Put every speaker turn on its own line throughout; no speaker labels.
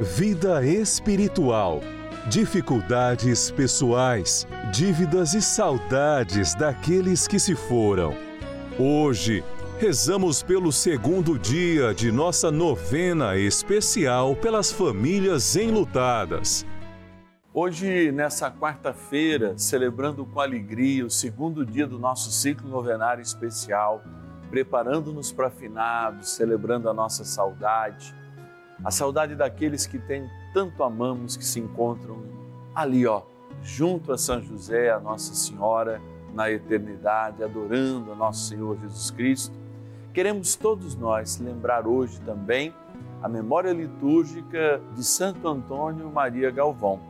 vida espiritual, dificuldades pessoais, dívidas e saudades daqueles que se foram. Hoje, rezamos pelo segundo dia de nossa novena especial pelas famílias enlutadas.
Hoje, nessa quarta-feira, celebrando com alegria o segundo dia do nosso ciclo novenário especial, preparando-nos para finados, celebrando a nossa saudade, a saudade daqueles que tem tanto amamos que se encontram ali, ó, junto a São José, a Nossa Senhora, na eternidade, adorando a nosso Senhor Jesus Cristo. Queremos todos nós lembrar hoje também a memória litúrgica de Santo Antônio Maria Galvão,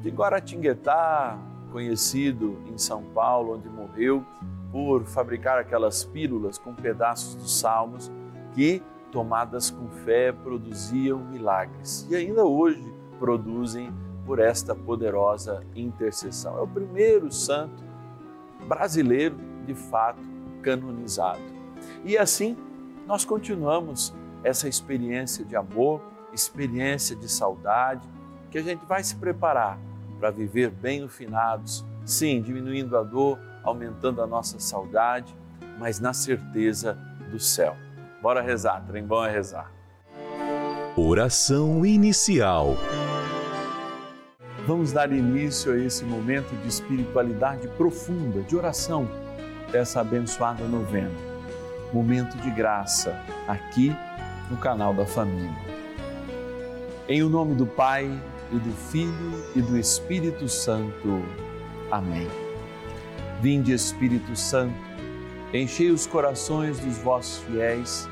de Guaratinguetá, conhecido em São Paulo, onde morreu por fabricar aquelas pílulas com pedaços dos salmos que, tomadas com fé, produziam milagres e ainda hoje produzem por esta poderosa intercessão. É o primeiro santo brasileiro, de fato, canonizado. E assim, nós continuamos essa experiência de amor, experiência de saudade, que a gente vai se preparar para viver bem o finados, sim, diminuindo a dor, aumentando a nossa saudade, mas na certeza do céu. Bora rezar, trem bom é rezar.
Oração inicial.
Vamos dar início a esse momento de espiritualidade profunda, de oração, dessa abençoada novena. Momento de graça, aqui no canal da família. Em o nome do Pai, e do Filho, e do Espírito Santo. Amém. Vinde, Espírito Santo, enchei os corações dos vossos fiéis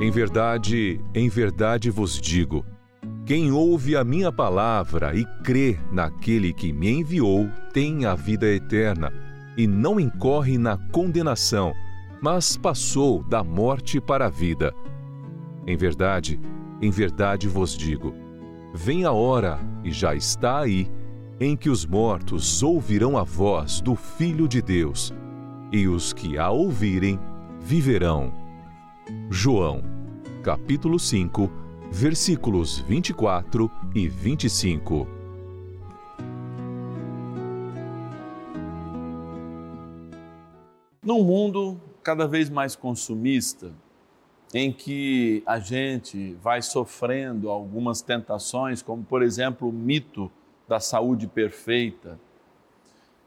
Em verdade, em verdade vos digo: quem ouve a minha palavra e crê naquele que me enviou tem a vida eterna e não incorre na condenação, mas passou da morte para a vida. Em verdade, em verdade vos digo: vem a hora, e já está aí, em que os mortos ouvirão a voz do Filho de Deus, e os que a ouvirem viverão. João, capítulo 5, versículos 24 e 25.
Num mundo cada vez mais consumista, em que a gente vai sofrendo algumas tentações, como por exemplo o mito da saúde perfeita.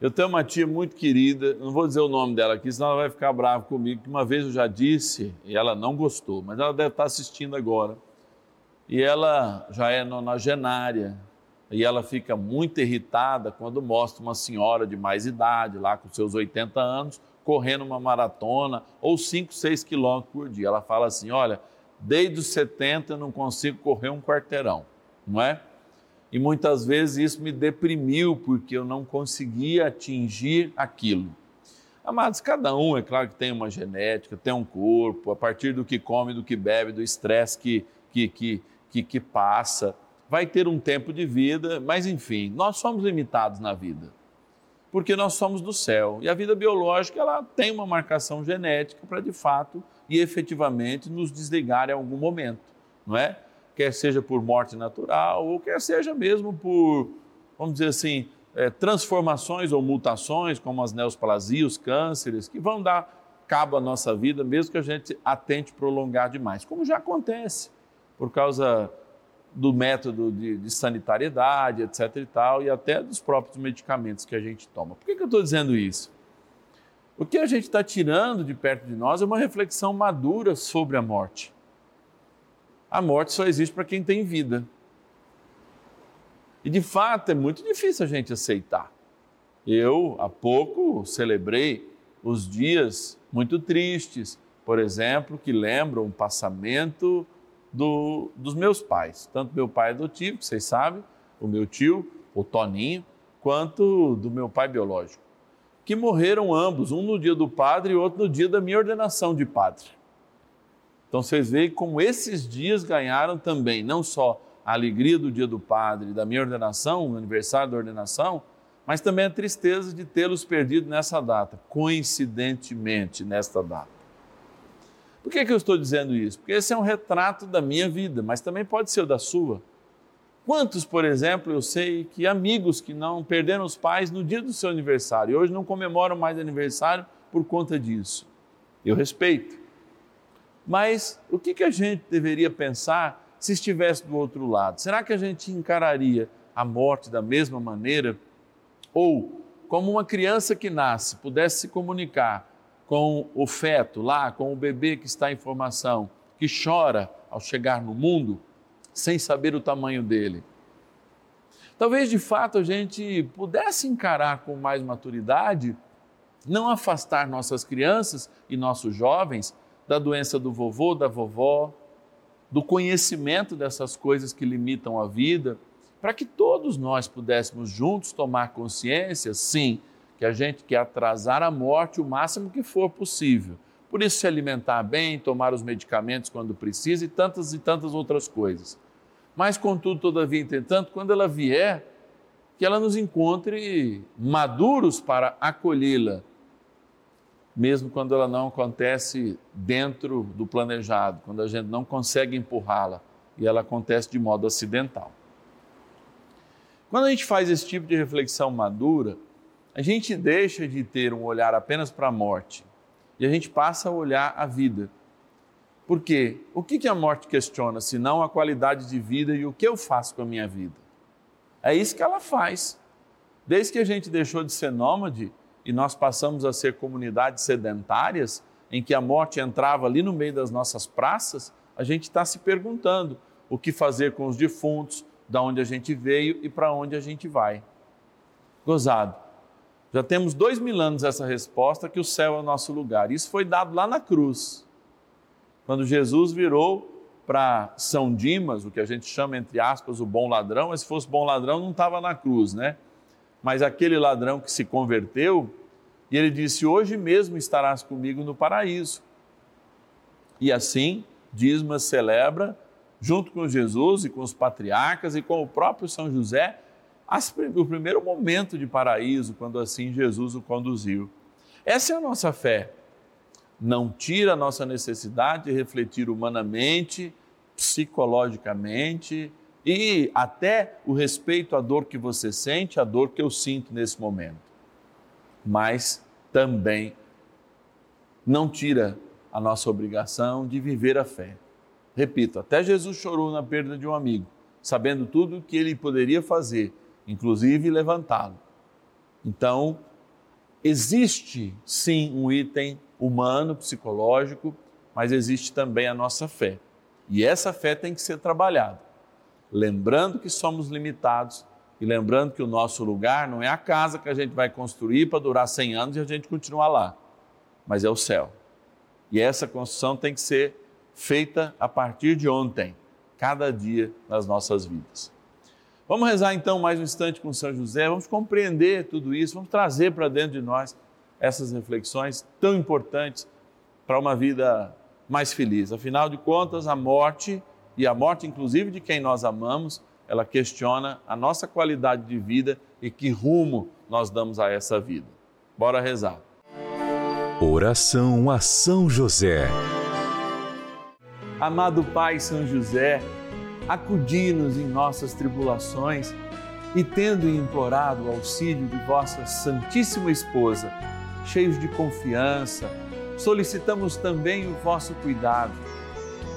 Eu tenho uma tia muito querida, não vou dizer o nome dela aqui, senão ela vai ficar brava comigo, que uma vez eu já disse e ela não gostou, mas ela deve estar assistindo agora. E ela já é nonagenária, e ela fica muito irritada quando mostra uma senhora de mais idade, lá com seus 80 anos, correndo uma maratona ou 5, 6 quilômetros por dia. Ela fala assim: olha, desde os 70 eu não consigo correr um quarteirão, não é? E muitas vezes isso me deprimiu porque eu não conseguia atingir aquilo. Amados, cada um, é claro que tem uma genética, tem um corpo, a partir do que come, do que bebe, do estresse que, que, que, que, que passa, vai ter um tempo de vida, mas enfim, nós somos limitados na vida porque nós somos do céu. E a vida biológica ela tem uma marcação genética para de fato e efetivamente nos desligar em algum momento, não é? Quer seja por morte natural ou quer seja mesmo por, vamos dizer assim, é, transformações ou mutações, como as neosplasias, os cânceres, que vão dar cabo à nossa vida, mesmo que a gente atente prolongar demais, como já acontece por causa do método de, de, sanitariedade, etc. e tal, e até dos próprios medicamentos que a gente toma. Por que, que eu estou dizendo isso? O que a gente está tirando de perto de nós é uma reflexão madura sobre a morte. A morte só existe para quem tem vida. E de fato é muito difícil a gente aceitar. Eu, há pouco, celebrei os dias muito tristes, por exemplo, que lembram o passamento do, dos meus pais, tanto meu pai adotivo, que vocês sabem, o meu tio, o Toninho, quanto do meu pai biológico, que morreram ambos, um no dia do padre e outro no dia da minha ordenação de padre. Então vocês veem como esses dias ganharam também, não só a alegria do dia do padre, da minha ordenação, o aniversário da ordenação, mas também a tristeza de tê-los perdido nessa data, coincidentemente nesta data. Por que, que eu estou dizendo isso? Porque esse é um retrato da minha vida, mas também pode ser da sua. Quantos, por exemplo, eu sei que amigos que não perderam os pais no dia do seu aniversário e hoje não comemoram mais aniversário por conta disso. Eu respeito. Mas o que, que a gente deveria pensar se estivesse do outro lado? Será que a gente encararia a morte da mesma maneira? Ou, como uma criança que nasce, pudesse se comunicar com o feto lá, com o bebê que está em formação, que chora ao chegar no mundo sem saber o tamanho dele. Talvez de fato a gente pudesse encarar com mais maturidade, não afastar nossas crianças e nossos jovens da doença do vovô, da vovó, do conhecimento dessas coisas que limitam a vida, para que todos nós pudéssemos juntos tomar consciência, sim, que a gente quer atrasar a morte o máximo que for possível. Por isso, se alimentar bem, tomar os medicamentos quando precisa e tantas e tantas outras coisas. Mas, contudo, todavia, entretanto, quando ela vier, que ela nos encontre maduros para acolhê-la, mesmo quando ela não acontece dentro do planejado, quando a gente não consegue empurrá-la e ela acontece de modo acidental. Quando a gente faz esse tipo de reflexão madura, a gente deixa de ter um olhar apenas para a morte e a gente passa a olhar a vida. Por quê? O que a morte questiona, se não a qualidade de vida e o que eu faço com a minha vida? É isso que ela faz. Desde que a gente deixou de ser nômade e nós passamos a ser comunidades sedentárias, em que a morte entrava ali no meio das nossas praças, a gente está se perguntando: o que fazer com os defuntos, da onde a gente veio e para onde a gente vai. Gozado. Já temos dois mil anos essa resposta que o céu é o nosso lugar. Isso foi dado lá na cruz, quando Jesus virou para São Dimas, o que a gente chama entre aspas o bom ladrão, mas se fosse bom ladrão não estava na cruz, né? Mas aquele ladrão que se converteu e ele disse: Hoje mesmo estarás comigo no paraíso. E assim, Dismas celebra, junto com Jesus e com os patriarcas e com o próprio São José, o primeiro momento de paraíso, quando assim Jesus o conduziu. Essa é a nossa fé. Não tira a nossa necessidade de refletir humanamente, psicologicamente e até o respeito à dor que você sente, à dor que eu sinto nesse momento. Mas também não tira a nossa obrigação de viver a fé. Repito, até Jesus chorou na perda de um amigo, sabendo tudo o que ele poderia fazer inclusive levantá-lo. Então, existe sim um item humano, psicológico, mas existe também a nossa fé. E essa fé tem que ser trabalhada, lembrando que somos limitados e lembrando que o nosso lugar não é a casa que a gente vai construir para durar 100 anos e a gente continuar lá, mas é o céu. E essa construção tem que ser feita a partir de ontem, cada dia nas nossas vidas. Vamos rezar então mais um instante com São José, vamos compreender tudo isso, vamos trazer para dentro de nós essas reflexões tão importantes para uma vida mais feliz. Afinal de contas, a morte, e a morte inclusive de quem nós amamos, ela questiona a nossa qualidade de vida e que rumo nós damos a essa vida. Bora rezar.
Oração a São José.
Amado Pai São José, acudi-nos em nossas tribulações e, tendo implorado o auxílio de vossa Santíssima Esposa, cheios de confiança, solicitamos também o vosso cuidado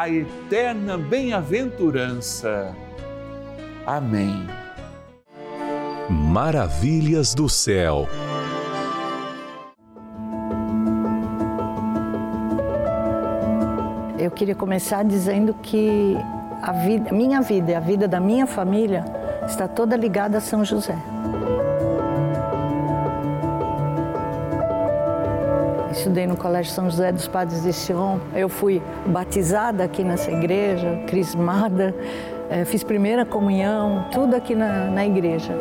a eterna bem-aventurança. Amém.
Maravilhas do céu.
eu queria começar dizendo que a vida, minha vida e a vida da minha família está toda ligada a São José. Estudei no Colégio São José dos Padres de Sion. Eu fui batizada aqui nessa igreja, crismada, eh, fiz primeira comunhão, tudo aqui na, na igreja.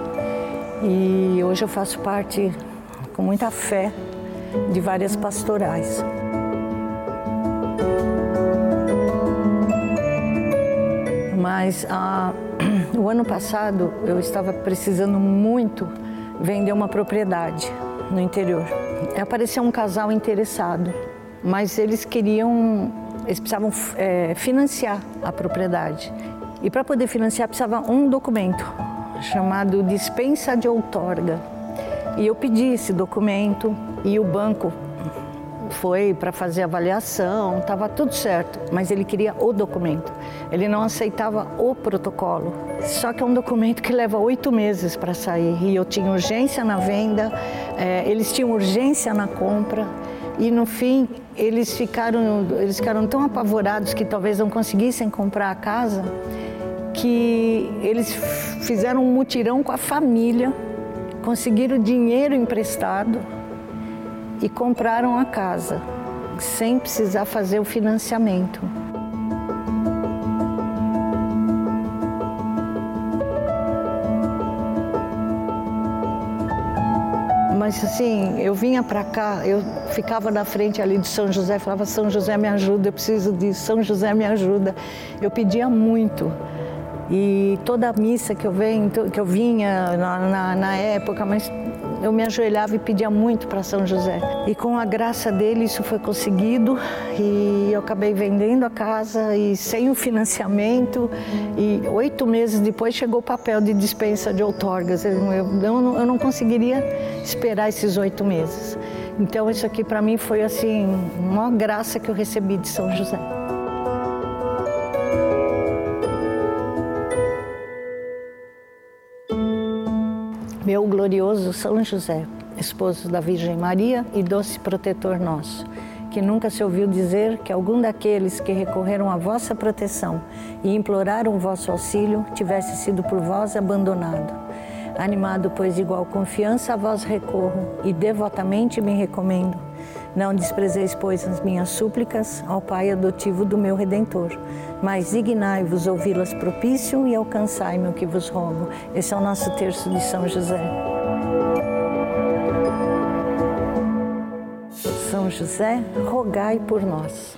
E hoje eu faço parte, com muita fé, de várias pastorais. Mas ah, o ano passado eu estava precisando muito vender uma propriedade no interior. Apareceu um casal interessado, mas eles queriam, eles precisavam é, financiar a propriedade. E para poder financiar precisava um documento chamado dispensa de outorga. E eu pedi esse documento e o banco foi para fazer avaliação, estava tudo certo, mas ele queria o documento. Ele não aceitava o protocolo. Só que é um documento que leva oito meses para sair. E eu tinha urgência na venda, é, eles tinham urgência na compra. E no fim, eles ficaram, eles ficaram tão apavorados que talvez não conseguissem comprar a casa, que eles fizeram um mutirão com a família, conseguiram dinheiro emprestado e compraram a casa, sem precisar fazer o financiamento. Mas assim, eu vinha para cá, eu ficava na frente ali de São José, falava: São José, me ajuda, eu preciso disso, São José, me ajuda. Eu pedia muito. E toda a missa que eu, venho, que eu vinha na, na, na época, mas eu me ajoelhava e pedia muito para São José. E com a graça dele isso foi conseguido e eu acabei vendendo a casa e sem o financiamento. E oito meses depois chegou o papel de dispensa de outorgas. Eu, eu, eu não conseguiria esperar esses oito meses. Então isso aqui para mim foi assim uma graça que eu recebi de São José. Meu glorioso São José, esposo da Virgem Maria e doce protetor nosso, que nunca se ouviu dizer que algum daqueles que recorreram à vossa proteção e imploraram o vosso auxílio tivesse sido por vós abandonado. Animado, pois, igual confiança, a vós recorro e devotamente me recomendo. Não desprezeis, pois, as minhas súplicas ao Pai adotivo do meu Redentor mas dignai-vos ouvi-las propício e alcançai-me o que vos rogo. Esse é o nosso terço de São José. São José, rogai por nós.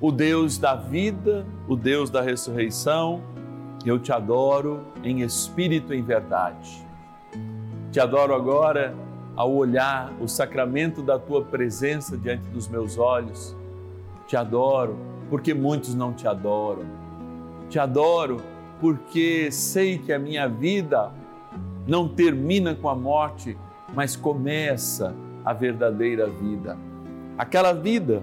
o Deus da vida, o Deus da ressurreição, eu te adoro em espírito e em verdade. Te adoro agora ao olhar o sacramento da tua presença diante dos meus olhos. Te adoro porque muitos não te adoram. Te adoro porque sei que a minha vida não termina com a morte, mas começa a verdadeira vida. Aquela vida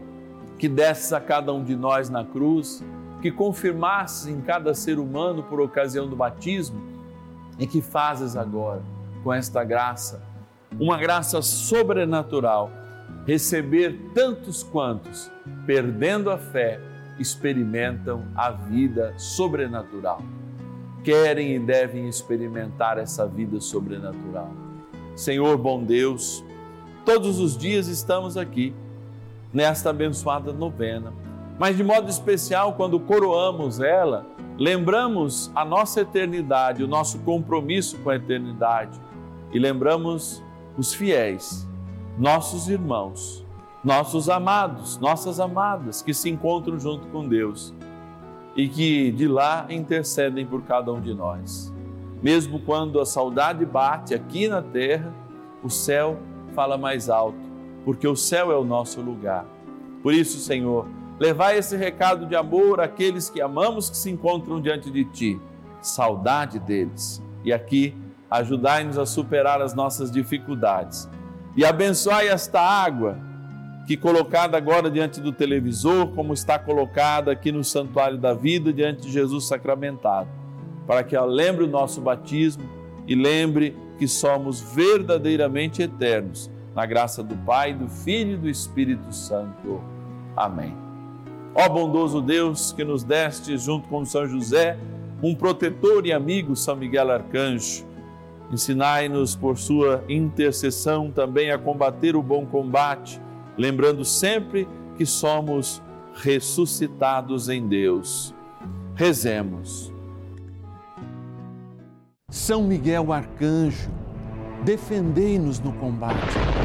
que desses a cada um de nós na cruz, que confirmasses em cada ser humano por ocasião do batismo e que fazes agora com esta graça, uma graça sobrenatural, receber tantos quantos, perdendo a fé, experimentam a vida sobrenatural. Querem e devem experimentar essa vida sobrenatural. Senhor bom Deus, todos os dias estamos aqui nesta abençoada novena. Mas de modo especial, quando coroamos ela, lembramos a nossa eternidade, o nosso compromisso com a eternidade e lembramos os fiéis, nossos irmãos, nossos amados, nossas amadas que se encontram junto com Deus e que de lá intercedem por cada um de nós. Mesmo quando a saudade bate aqui na terra, o céu fala mais alto porque o céu é o nosso lugar. Por isso, Senhor, levai esse recado de amor àqueles que amamos que se encontram diante de Ti. Saudade deles. E aqui, ajudai-nos a superar as nossas dificuldades. E abençoai esta água que colocada agora diante do televisor, como está colocada aqui no santuário da vida diante de Jesus sacramentado, para que ela lembre o nosso batismo e lembre que somos verdadeiramente eternos na graça do Pai, do Filho e do Espírito Santo. Amém. Ó bondoso Deus, que nos deste, junto com São José, um protetor e amigo, São Miguel Arcanjo, ensinai-nos por sua intercessão também a combater o bom combate, lembrando sempre que somos ressuscitados em Deus. Rezemos. São Miguel Arcanjo, defendei-nos no combate.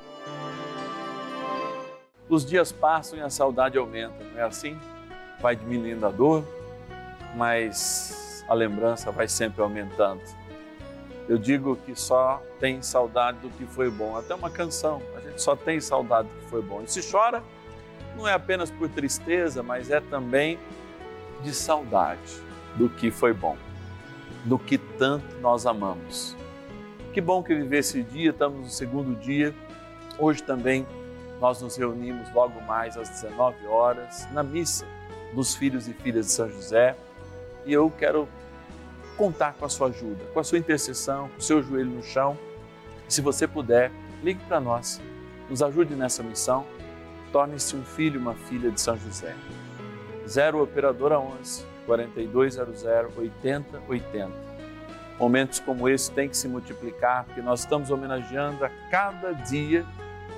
Os dias passam e a saudade aumenta, não é assim? Vai diminuindo a dor, mas a lembrança vai sempre aumentando. Eu digo que só tem saudade do que foi bom. Até uma canção, a gente só tem saudade do que foi bom. E se chora, não é apenas por tristeza, mas é também de saudade do que foi bom, do que tanto nós amamos. Que bom que viver esse dia, estamos no segundo dia. Hoje também nós nos reunimos logo mais às 19 horas na missa dos filhos e filhas de São José. E eu quero contar com a sua ajuda, com a sua intercessão, com o seu joelho no chão. Se você puder, ligue para nós, nos ajude nessa missão, torne-se um filho, uma filha de São José. 0 Operadora 11 4200 8080. Momentos como esse têm que se multiplicar, porque nós estamos homenageando a cada dia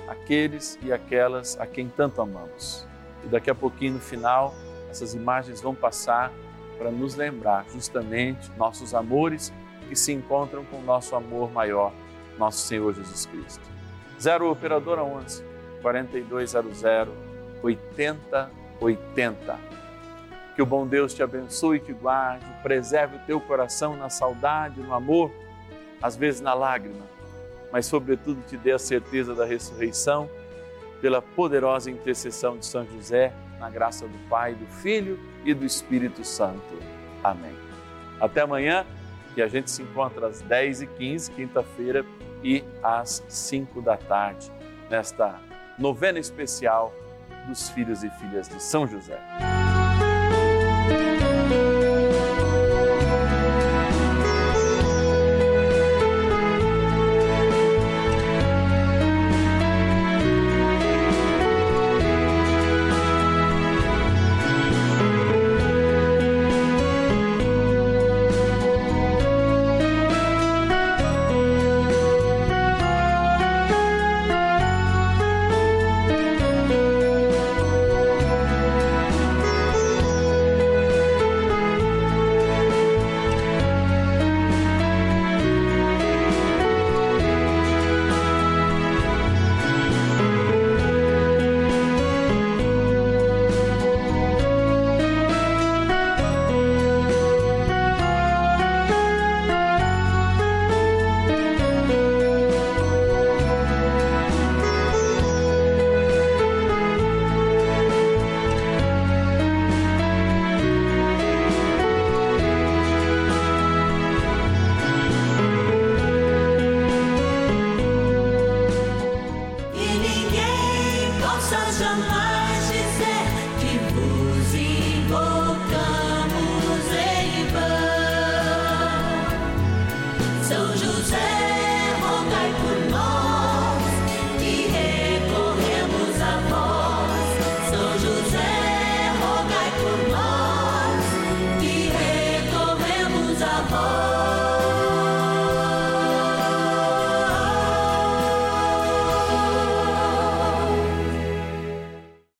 aqueles e aquelas a quem tanto amamos. E daqui a pouquinho, no final, essas imagens vão passar para nos lembrar justamente nossos amores que se encontram com o nosso amor maior, nosso Senhor Jesus Cristo. 0 Operadora 11 4200 8080. Que o bom Deus te abençoe e te guarde, preserve o teu coração na saudade, no amor, às vezes na lágrima, mas sobretudo te dê a certeza da ressurreição pela poderosa intercessão de São José, na graça do Pai, do Filho e do Espírito Santo. Amém. Até amanhã, que a gente se encontra às 10h15, quinta-feira, e às 5 da tarde, nesta novena especial dos filhos e filhas de São José.